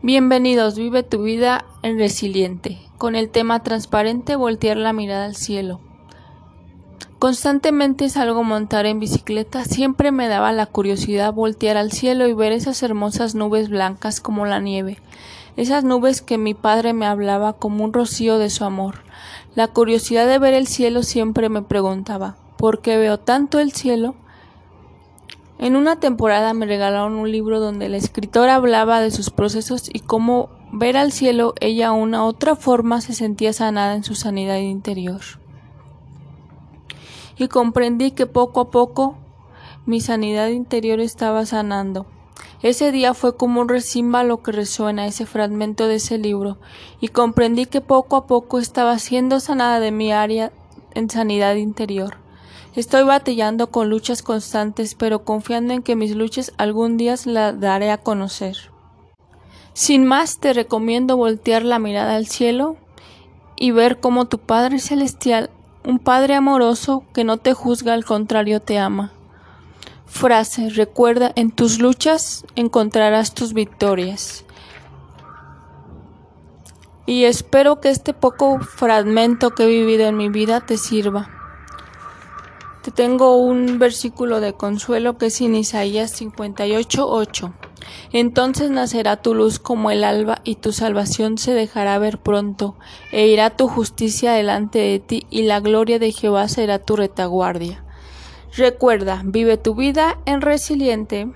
Bienvenidos, vive tu vida en resiliente, con el tema transparente voltear la mirada al cielo. Constantemente salgo a montar en bicicleta, siempre me daba la curiosidad voltear al cielo y ver esas hermosas nubes blancas como la nieve, esas nubes que mi padre me hablaba como un rocío de su amor. La curiosidad de ver el cielo siempre me preguntaba, ¿por qué veo tanto el cielo? En una temporada me regalaron un libro donde el escritor hablaba de sus procesos y cómo ver al cielo ella una otra forma se sentía sanada en su sanidad interior. Y comprendí que poco a poco mi sanidad interior estaba sanando. Ese día fue como un recímbalo que resuena ese fragmento de ese libro, y comprendí que poco a poco estaba siendo sanada de mi área en sanidad interior. Estoy batallando con luchas constantes, pero confiando en que mis luchas algún día las daré a conocer. Sin más, te recomiendo voltear la mirada al cielo y ver cómo tu Padre Celestial, un Padre amoroso que no te juzga, al contrario te ama. Frase, recuerda, en tus luchas encontrarás tus victorias. Y espero que este poco fragmento que he vivido en mi vida te sirva tengo un versículo de consuelo que es en Isaías 58:8. Entonces nacerá tu luz como el alba y tu salvación se dejará ver pronto, e irá tu justicia delante de ti y la gloria de Jehová será tu retaguardia. Recuerda, vive tu vida en resiliente.